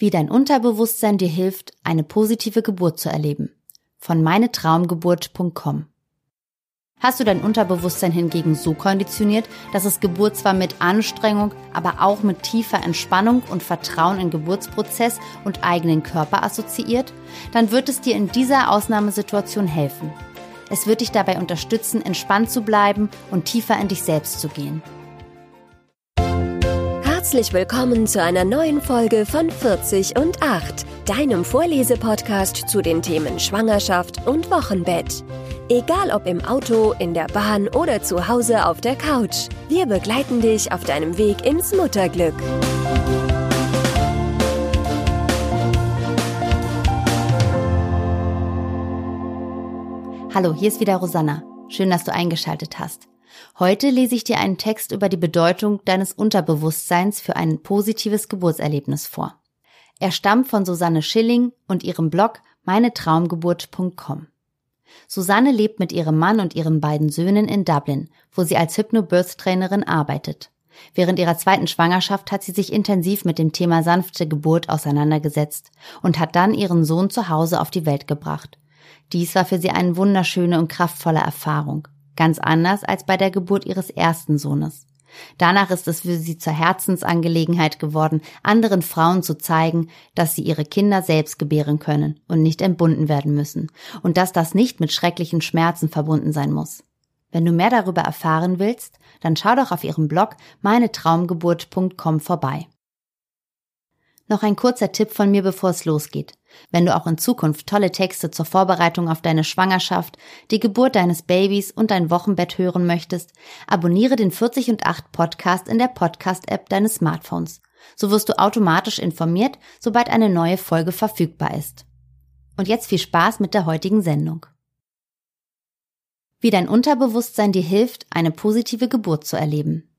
Wie dein Unterbewusstsein dir hilft, eine positive Geburt zu erleben. Von meinetraumgeburt.com. Hast du dein Unterbewusstsein hingegen so konditioniert, dass es Geburt zwar mit Anstrengung, aber auch mit tiefer Entspannung und Vertrauen in Geburtsprozess und eigenen Körper assoziiert, dann wird es dir in dieser Ausnahmesituation helfen. Es wird dich dabei unterstützen, entspannt zu bleiben und tiefer in dich selbst zu gehen. Herzlich willkommen zu einer neuen Folge von 40 und 8, deinem Vorlesepodcast zu den Themen Schwangerschaft und Wochenbett. Egal ob im Auto, in der Bahn oder zu Hause auf der Couch, wir begleiten dich auf deinem Weg ins Mutterglück. Hallo, hier ist wieder Rosanna. Schön, dass du eingeschaltet hast. Heute lese ich dir einen Text über die Bedeutung deines Unterbewusstseins für ein positives Geburtserlebnis vor. Er stammt von Susanne Schilling und ihrem Blog meinetraumgeburt.com. Susanne lebt mit ihrem Mann und ihren beiden Söhnen in Dublin, wo sie als Hypnobirth-Trainerin arbeitet. Während ihrer zweiten Schwangerschaft hat sie sich intensiv mit dem Thema sanfte Geburt auseinandergesetzt und hat dann ihren Sohn zu Hause auf die Welt gebracht. Dies war für sie eine wunderschöne und kraftvolle Erfahrung. Ganz anders als bei der Geburt ihres ersten Sohnes. Danach ist es für sie zur Herzensangelegenheit geworden, anderen Frauen zu zeigen, dass sie ihre Kinder selbst gebären können und nicht entbunden werden müssen und dass das nicht mit schrecklichen Schmerzen verbunden sein muss. Wenn du mehr darüber erfahren willst, dann schau doch auf ihrem Blog meinetraumgeburt.com vorbei. Noch ein kurzer Tipp von mir, bevor es losgeht. Wenn du auch in Zukunft tolle Texte zur Vorbereitung auf deine Schwangerschaft, die Geburt deines Babys und dein Wochenbett hören möchtest, abonniere den 40 und 8 Podcast in der Podcast-App deines Smartphones. So wirst du automatisch informiert, sobald eine neue Folge verfügbar ist. Und jetzt viel Spaß mit der heutigen Sendung. Wie dein Unterbewusstsein dir hilft, eine positive Geburt zu erleben.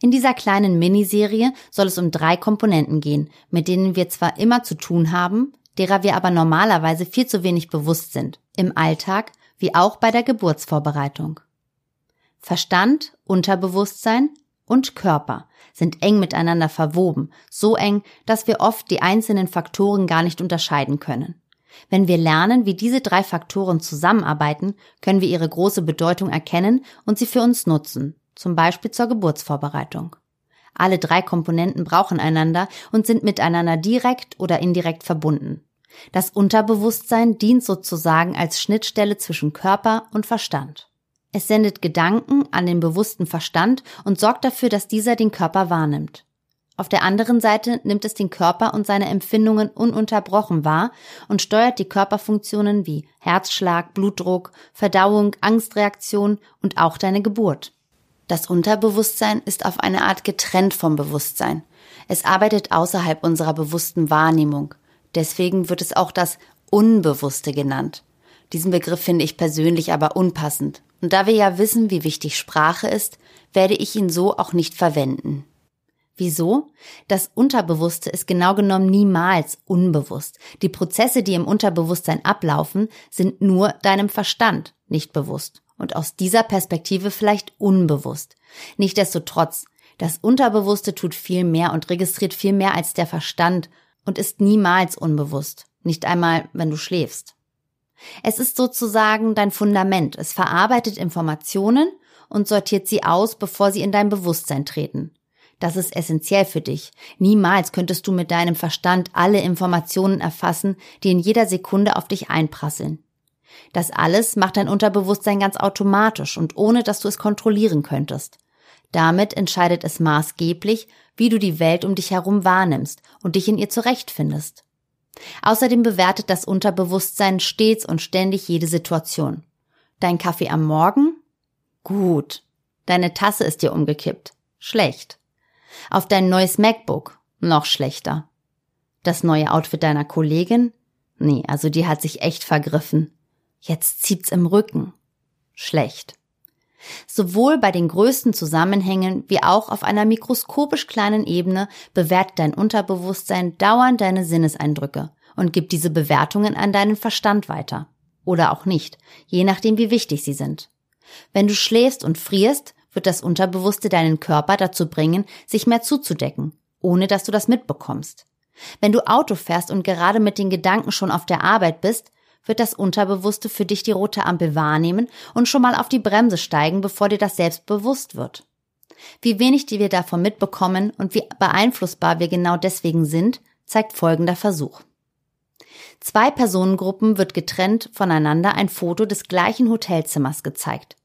In dieser kleinen Miniserie soll es um drei Komponenten gehen, mit denen wir zwar immer zu tun haben, derer wir aber normalerweise viel zu wenig bewusst sind, im Alltag wie auch bei der Geburtsvorbereitung. Verstand, Unterbewusstsein und Körper sind eng miteinander verwoben, so eng, dass wir oft die einzelnen Faktoren gar nicht unterscheiden können. Wenn wir lernen, wie diese drei Faktoren zusammenarbeiten, können wir ihre große Bedeutung erkennen und sie für uns nutzen, zum Beispiel zur Geburtsvorbereitung. Alle drei Komponenten brauchen einander und sind miteinander direkt oder indirekt verbunden. Das Unterbewusstsein dient sozusagen als Schnittstelle zwischen Körper und Verstand. Es sendet Gedanken an den bewussten Verstand und sorgt dafür, dass dieser den Körper wahrnimmt. Auf der anderen Seite nimmt es den Körper und seine Empfindungen ununterbrochen wahr und steuert die Körperfunktionen wie Herzschlag, Blutdruck, Verdauung, Angstreaktion und auch deine Geburt. Das Unterbewusstsein ist auf eine Art getrennt vom Bewusstsein. Es arbeitet außerhalb unserer bewussten Wahrnehmung. Deswegen wird es auch das Unbewusste genannt. Diesen Begriff finde ich persönlich aber unpassend. Und da wir ja wissen, wie wichtig Sprache ist, werde ich ihn so auch nicht verwenden. Wieso? Das Unterbewusste ist genau genommen niemals unbewusst. Die Prozesse, die im Unterbewusstsein ablaufen, sind nur deinem Verstand nicht bewusst und aus dieser Perspektive vielleicht unbewusst. Nichtsdestotrotz, das Unterbewusste tut viel mehr und registriert viel mehr als der Verstand und ist niemals unbewusst, nicht einmal, wenn du schläfst. Es ist sozusagen dein Fundament. Es verarbeitet Informationen und sortiert sie aus, bevor sie in dein Bewusstsein treten. Das ist essentiell für dich. Niemals könntest du mit deinem Verstand alle Informationen erfassen, die in jeder Sekunde auf dich einprasseln. Das alles macht dein Unterbewusstsein ganz automatisch und ohne dass du es kontrollieren könntest. Damit entscheidet es maßgeblich, wie du die Welt um dich herum wahrnimmst und dich in ihr zurechtfindest. Außerdem bewertet das Unterbewusstsein stets und ständig jede Situation. Dein Kaffee am Morgen? Gut. Deine Tasse ist dir umgekippt. Schlecht. Auf dein neues MacBook? Noch schlechter. Das neue Outfit deiner Kollegin? Nee, also die hat sich echt vergriffen. Jetzt zieht's im Rücken. Schlecht. Sowohl bei den größten Zusammenhängen wie auch auf einer mikroskopisch kleinen Ebene bewertet dein Unterbewusstsein dauernd deine Sinneseindrücke und gibt diese Bewertungen an deinen Verstand weiter. Oder auch nicht, je nachdem wie wichtig sie sind. Wenn du schläfst und frierst, wird das Unterbewusste deinen Körper dazu bringen, sich mehr zuzudecken, ohne dass du das mitbekommst. Wenn du Auto fährst und gerade mit den Gedanken schon auf der Arbeit bist, wird das Unterbewusste für dich die rote Ampel wahrnehmen und schon mal auf die Bremse steigen, bevor dir das selbst bewusst wird. Wie wenig die wir davon mitbekommen und wie beeinflussbar wir genau deswegen sind, zeigt folgender Versuch. Zwei Personengruppen wird getrennt voneinander ein Foto des gleichen Hotelzimmers gezeigt.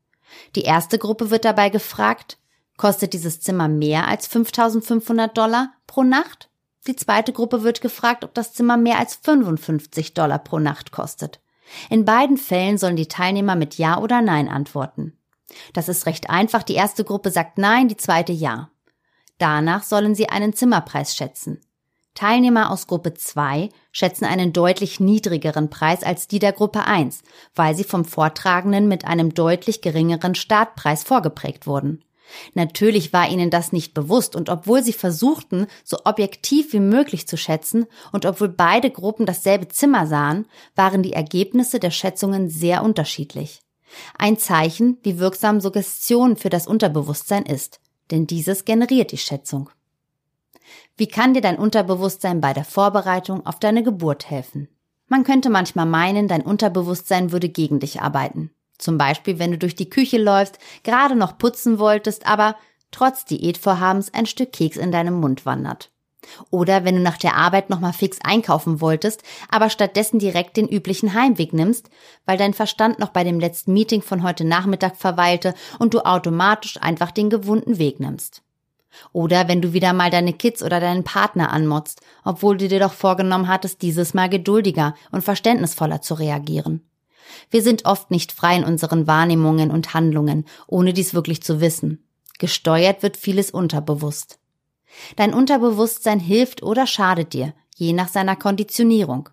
Die erste Gruppe wird dabei gefragt, kostet dieses Zimmer mehr als 5500 Dollar pro Nacht? Die zweite Gruppe wird gefragt, ob das Zimmer mehr als 55 Dollar pro Nacht kostet. In beiden Fällen sollen die Teilnehmer mit Ja oder Nein antworten. Das ist recht einfach. Die erste Gruppe sagt Nein, die zweite Ja. Danach sollen sie einen Zimmerpreis schätzen. Teilnehmer aus Gruppe 2 schätzen einen deutlich niedrigeren Preis als die der Gruppe 1, weil sie vom Vortragenden mit einem deutlich geringeren Startpreis vorgeprägt wurden. Natürlich war ihnen das nicht bewusst und obwohl sie versuchten, so objektiv wie möglich zu schätzen und obwohl beide Gruppen dasselbe Zimmer sahen, waren die Ergebnisse der Schätzungen sehr unterschiedlich. Ein Zeichen, wie wirksam Suggestion für das Unterbewusstsein ist, denn dieses generiert die Schätzung. Wie kann dir dein Unterbewusstsein bei der Vorbereitung auf deine Geburt helfen? Man könnte manchmal meinen, dein Unterbewusstsein würde gegen dich arbeiten. Zum Beispiel, wenn du durch die Küche läufst, gerade noch putzen wolltest, aber trotz Diätvorhabens ein Stück Keks in deinem Mund wandert. Oder wenn du nach der Arbeit nochmal fix einkaufen wolltest, aber stattdessen direkt den üblichen Heimweg nimmst, weil dein Verstand noch bei dem letzten Meeting von heute Nachmittag verweilte und du automatisch einfach den gewohnten Weg nimmst. Oder wenn du wieder mal deine Kids oder deinen Partner anmotzt, obwohl du dir doch vorgenommen hattest, dieses Mal geduldiger und verständnisvoller zu reagieren. Wir sind oft nicht frei in unseren Wahrnehmungen und Handlungen, ohne dies wirklich zu wissen. Gesteuert wird vieles unterbewusst. Dein Unterbewusstsein hilft oder schadet dir, je nach seiner Konditionierung.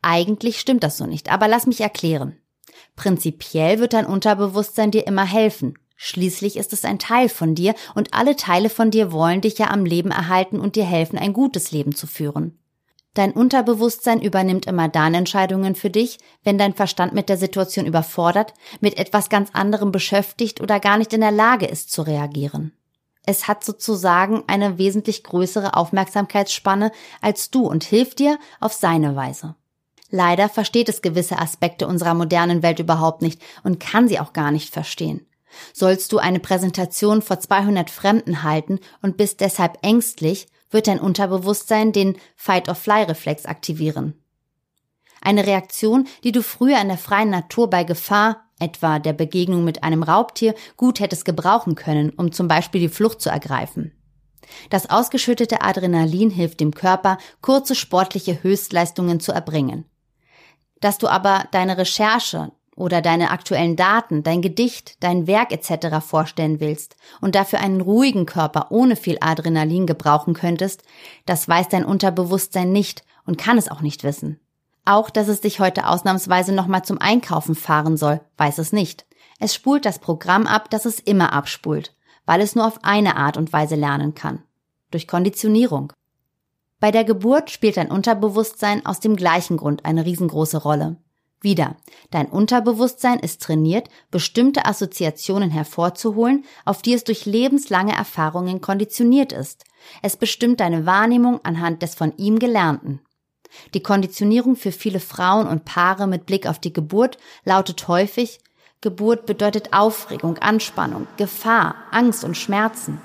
Eigentlich stimmt das so nicht, aber lass mich erklären. Prinzipiell wird dein Unterbewusstsein dir immer helfen. Schließlich ist es ein Teil von dir und alle Teile von dir wollen dich ja am Leben erhalten und dir helfen, ein gutes Leben zu führen. Dein Unterbewusstsein übernimmt immer dann Entscheidungen für dich, wenn dein Verstand mit der Situation überfordert, mit etwas ganz anderem beschäftigt oder gar nicht in der Lage ist zu reagieren. Es hat sozusagen eine wesentlich größere Aufmerksamkeitsspanne als du und hilft dir auf seine Weise. Leider versteht es gewisse Aspekte unserer modernen Welt überhaupt nicht und kann sie auch gar nicht verstehen. Sollst du eine Präsentation vor 200 Fremden halten und bist deshalb ängstlich, wird dein Unterbewusstsein den Fight-or-Fly-Reflex aktivieren. Eine Reaktion, die du früher in der freien Natur bei Gefahr, etwa der Begegnung mit einem Raubtier, gut hättest gebrauchen können, um zum Beispiel die Flucht zu ergreifen. Das ausgeschüttete Adrenalin hilft dem Körper, kurze sportliche Höchstleistungen zu erbringen. Dass du aber deine Recherche, oder deine aktuellen Daten, dein Gedicht, dein Werk etc. vorstellen willst und dafür einen ruhigen Körper ohne viel Adrenalin gebrauchen könntest, das weiß dein Unterbewusstsein nicht und kann es auch nicht wissen. Auch, dass es dich heute ausnahmsweise nochmal zum Einkaufen fahren soll, weiß es nicht. Es spult das Programm ab, das es immer abspult, weil es nur auf eine Art und Weise lernen kann. Durch Konditionierung. Bei der Geburt spielt dein Unterbewusstsein aus dem gleichen Grund eine riesengroße Rolle. Wieder, dein Unterbewusstsein ist trainiert, bestimmte Assoziationen hervorzuholen, auf die es durch lebenslange Erfahrungen konditioniert ist. Es bestimmt deine Wahrnehmung anhand des von ihm Gelernten. Die Konditionierung für viele Frauen und Paare mit Blick auf die Geburt lautet häufig, Geburt bedeutet Aufregung, Anspannung, Gefahr, Angst und Schmerzen.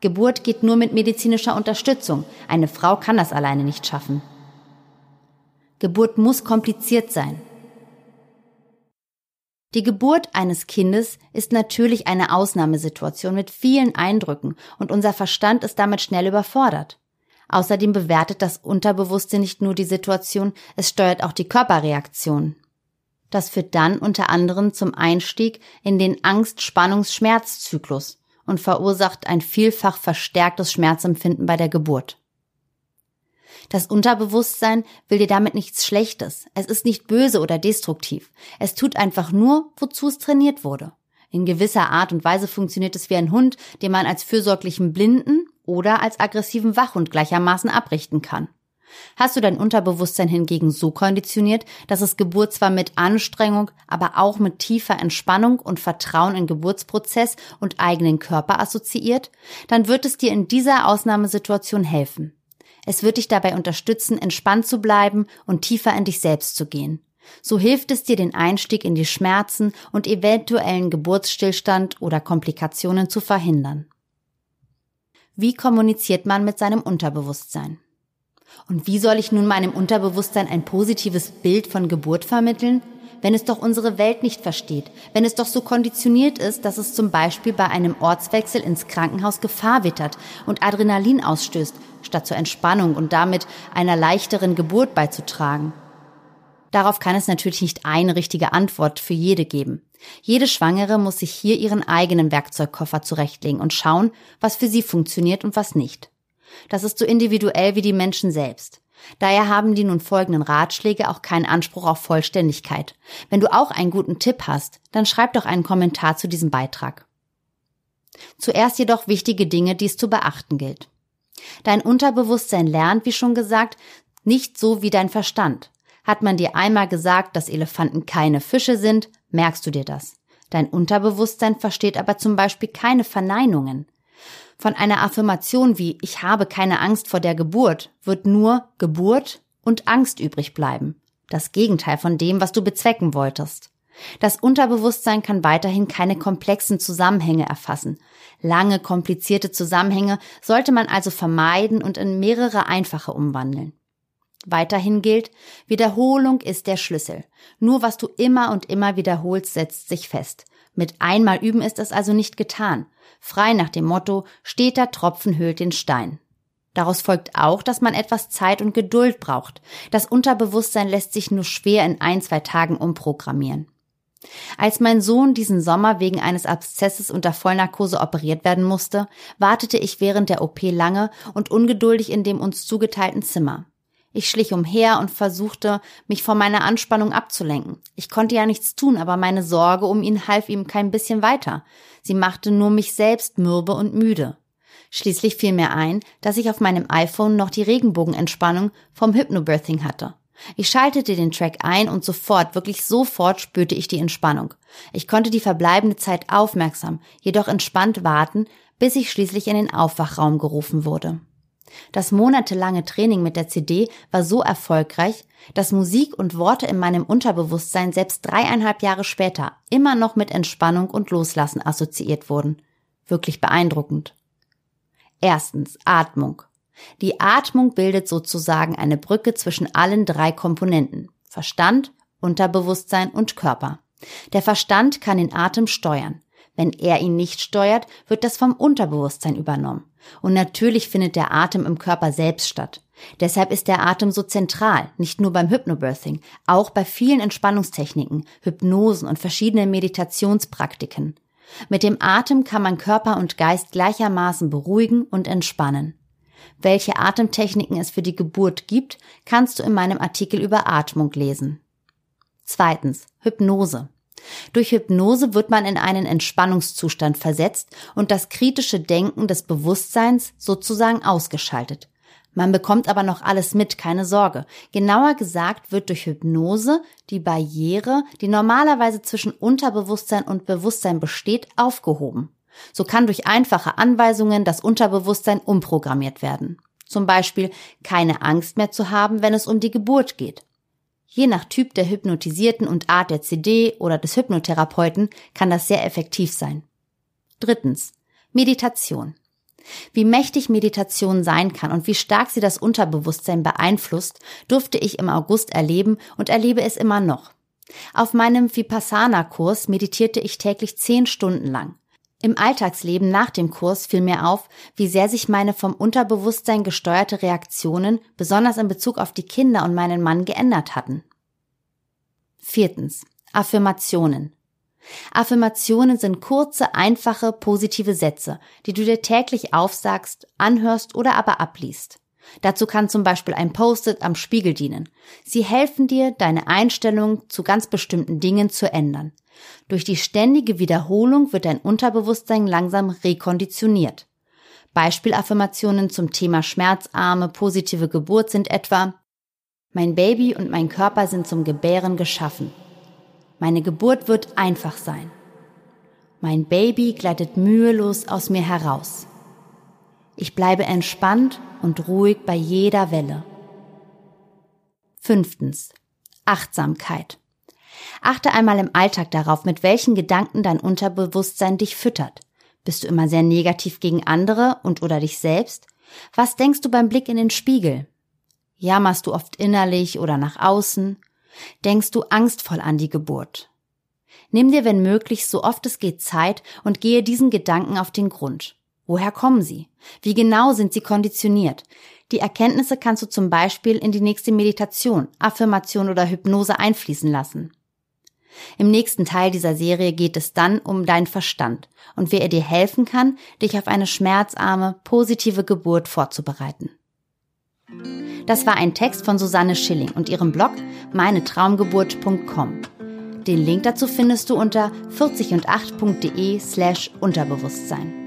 Geburt geht nur mit medizinischer Unterstützung. Eine Frau kann das alleine nicht schaffen. Geburt muss kompliziert sein. Die Geburt eines Kindes ist natürlich eine Ausnahmesituation mit vielen Eindrücken und unser Verstand ist damit schnell überfordert. Außerdem bewertet das Unterbewusste nicht nur die Situation, es steuert auch die Körperreaktion. Das führt dann unter anderem zum Einstieg in den Angst-Spannungs-Schmerzzyklus und verursacht ein vielfach verstärktes Schmerzempfinden bei der Geburt. Das Unterbewusstsein will dir damit nichts Schlechtes. Es ist nicht böse oder destruktiv. Es tut einfach nur, wozu es trainiert wurde. In gewisser Art und Weise funktioniert es wie ein Hund, den man als fürsorglichen Blinden oder als aggressiven Wachhund gleichermaßen abrichten kann. Hast du dein Unterbewusstsein hingegen so konditioniert, dass es Geburt zwar mit Anstrengung, aber auch mit tiefer Entspannung und Vertrauen in Geburtsprozess und eigenen Körper assoziiert, dann wird es dir in dieser Ausnahmesituation helfen. Es wird dich dabei unterstützen, entspannt zu bleiben und tiefer in dich selbst zu gehen. So hilft es dir, den Einstieg in die Schmerzen und eventuellen Geburtsstillstand oder Komplikationen zu verhindern. Wie kommuniziert man mit seinem Unterbewusstsein? Und wie soll ich nun meinem Unterbewusstsein ein positives Bild von Geburt vermitteln, wenn es doch unsere Welt nicht versteht, wenn es doch so konditioniert ist, dass es zum Beispiel bei einem Ortswechsel ins Krankenhaus Gefahr wittert und Adrenalin ausstößt, statt zur Entspannung und damit einer leichteren Geburt beizutragen. Darauf kann es natürlich nicht eine richtige Antwort für jede geben. Jede Schwangere muss sich hier ihren eigenen Werkzeugkoffer zurechtlegen und schauen, was für sie funktioniert und was nicht. Das ist so individuell wie die Menschen selbst. Daher haben die nun folgenden Ratschläge auch keinen Anspruch auf Vollständigkeit. Wenn du auch einen guten Tipp hast, dann schreib doch einen Kommentar zu diesem Beitrag. Zuerst jedoch wichtige Dinge, die es zu beachten gilt. Dein Unterbewusstsein lernt, wie schon gesagt, nicht so wie dein Verstand. Hat man dir einmal gesagt, dass Elefanten keine Fische sind, merkst du dir das. Dein Unterbewusstsein versteht aber zum Beispiel keine Verneinungen. Von einer Affirmation wie ich habe keine Angst vor der Geburt wird nur Geburt und Angst übrig bleiben. Das Gegenteil von dem, was du bezwecken wolltest. Das Unterbewusstsein kann weiterhin keine komplexen Zusammenhänge erfassen. Lange, komplizierte Zusammenhänge sollte man also vermeiden und in mehrere einfache umwandeln. Weiterhin gilt, Wiederholung ist der Schlüssel. Nur was du immer und immer wiederholst, setzt sich fest. Mit einmal üben ist es also nicht getan. Frei nach dem Motto, steter Tropfen höhlt den Stein. Daraus folgt auch, dass man etwas Zeit und Geduld braucht. Das Unterbewusstsein lässt sich nur schwer in ein, zwei Tagen umprogrammieren. Als mein Sohn diesen Sommer wegen eines Abszesses unter Vollnarkose operiert werden musste, wartete ich während der OP lange und ungeduldig in dem uns zugeteilten Zimmer. Ich schlich umher und versuchte, mich von meiner Anspannung abzulenken. Ich konnte ja nichts tun, aber meine Sorge um ihn half ihm kein bisschen weiter. Sie machte nur mich selbst mürbe und müde. Schließlich fiel mir ein, dass ich auf meinem iPhone noch die Regenbogenentspannung vom Hypnobirthing hatte. Ich schaltete den Track ein und sofort, wirklich sofort spürte ich die Entspannung. Ich konnte die verbleibende Zeit aufmerksam, jedoch entspannt warten, bis ich schließlich in den Aufwachraum gerufen wurde. Das monatelange Training mit der CD war so erfolgreich, dass Musik und Worte in meinem Unterbewusstsein selbst dreieinhalb Jahre später immer noch mit Entspannung und Loslassen assoziiert wurden. Wirklich beeindruckend. Erstens Atmung. Die Atmung bildet sozusagen eine Brücke zwischen allen drei Komponenten Verstand, Unterbewusstsein und Körper. Der Verstand kann den Atem steuern. Wenn er ihn nicht steuert, wird das vom Unterbewusstsein übernommen. Und natürlich findet der Atem im Körper selbst statt. Deshalb ist der Atem so zentral, nicht nur beim Hypnobirthing, auch bei vielen Entspannungstechniken, Hypnosen und verschiedenen Meditationspraktiken. Mit dem Atem kann man Körper und Geist gleichermaßen beruhigen und entspannen. Welche Atemtechniken es für die Geburt gibt, kannst du in meinem Artikel über Atmung lesen. Zweitens, Hypnose. Durch Hypnose wird man in einen Entspannungszustand versetzt und das kritische Denken des Bewusstseins sozusagen ausgeschaltet. Man bekommt aber noch alles mit, keine Sorge. Genauer gesagt wird durch Hypnose die Barriere, die normalerweise zwischen Unterbewusstsein und Bewusstsein besteht, aufgehoben. So kann durch einfache Anweisungen das Unterbewusstsein umprogrammiert werden. Zum Beispiel keine Angst mehr zu haben, wenn es um die Geburt geht. Je nach Typ der Hypnotisierten und Art der CD oder des Hypnotherapeuten kann das sehr effektiv sein. Drittens. Meditation. Wie mächtig Meditation sein kann und wie stark sie das Unterbewusstsein beeinflusst, durfte ich im August erleben und erlebe es immer noch. Auf meinem Vipassana-Kurs meditierte ich täglich zehn Stunden lang. Im Alltagsleben nach dem Kurs fiel mir auf, wie sehr sich meine vom Unterbewusstsein gesteuerte Reaktionen, besonders in Bezug auf die Kinder und meinen Mann, geändert hatten. Viertens. Affirmationen. Affirmationen sind kurze, einfache, positive Sätze, die du dir täglich aufsagst, anhörst oder aber abliest. Dazu kann zum Beispiel ein Post-it am Spiegel dienen. Sie helfen dir, deine Einstellung zu ganz bestimmten Dingen zu ändern. Durch die ständige Wiederholung wird dein Unterbewusstsein langsam rekonditioniert. Beispielaffirmationen zum Thema schmerzarme, positive Geburt sind etwa Mein Baby und mein Körper sind zum Gebären geschaffen. Meine Geburt wird einfach sein. Mein Baby gleitet mühelos aus mir heraus. Ich bleibe entspannt und ruhig bei jeder Welle. Fünftens. Achtsamkeit. Achte einmal im Alltag darauf, mit welchen Gedanken dein Unterbewusstsein dich füttert. Bist du immer sehr negativ gegen andere und oder dich selbst? Was denkst du beim Blick in den Spiegel? Jammerst du oft innerlich oder nach außen? Denkst du angstvoll an die Geburt? Nimm dir, wenn möglich, so oft es geht Zeit und gehe diesen Gedanken auf den Grund. Woher kommen sie? Wie genau sind sie konditioniert? Die Erkenntnisse kannst du zum Beispiel in die nächste Meditation, Affirmation oder Hypnose einfließen lassen. Im nächsten Teil dieser Serie geht es dann um deinen Verstand und wer er dir helfen kann, dich auf eine schmerzarme, positive Geburt vorzubereiten. Das war ein Text von Susanne Schilling und ihrem Blog meinetraumgeburt.com. Den Link dazu findest du unter 40und8.de slash Unterbewusstsein.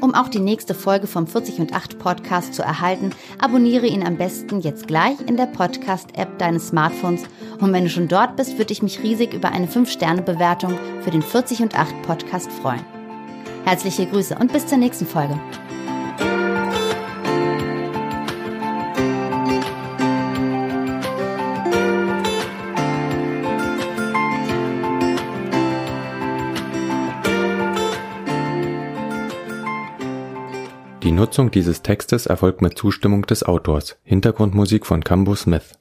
Um auch die nächste Folge vom 40 und 8 Podcast zu erhalten, abonniere ihn am besten jetzt gleich in der Podcast-App deines Smartphones. Und wenn du schon dort bist, würde ich mich riesig über eine 5-Sterne-Bewertung für den 40 und 8 Podcast freuen. Herzliche Grüße und bis zur nächsten Folge. Nutzung dieses Textes erfolgt mit Zustimmung des Autors. Hintergrundmusik von Cambo Smith